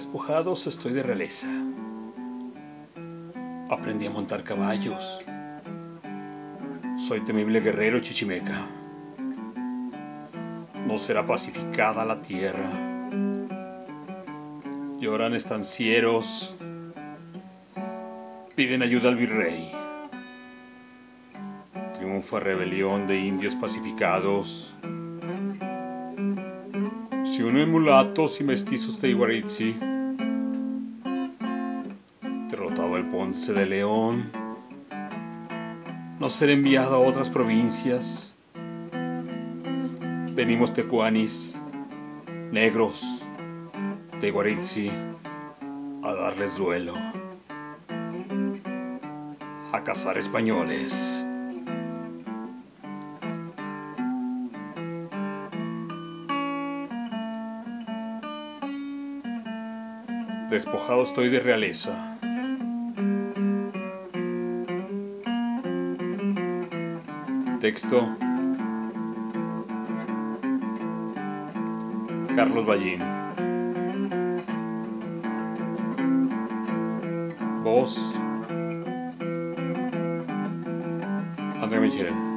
Despojados estoy de realeza. Aprendí a montar caballos. Soy temible guerrero chichimeca. No será pacificada la tierra. Lloran estancieros. Piden ayuda al virrey. Triunfa rebelión de indios pacificados. Si unen mulatos y mestizos de Iguaritzi, Ponce de León, no ser enviado a otras provincias. Venimos tecuanis, negros, de Iguaritzi, a darles duelo, a cazar españoles. Despojado estoy de realeza. Texto Carlos Ballín. Voz André Michel.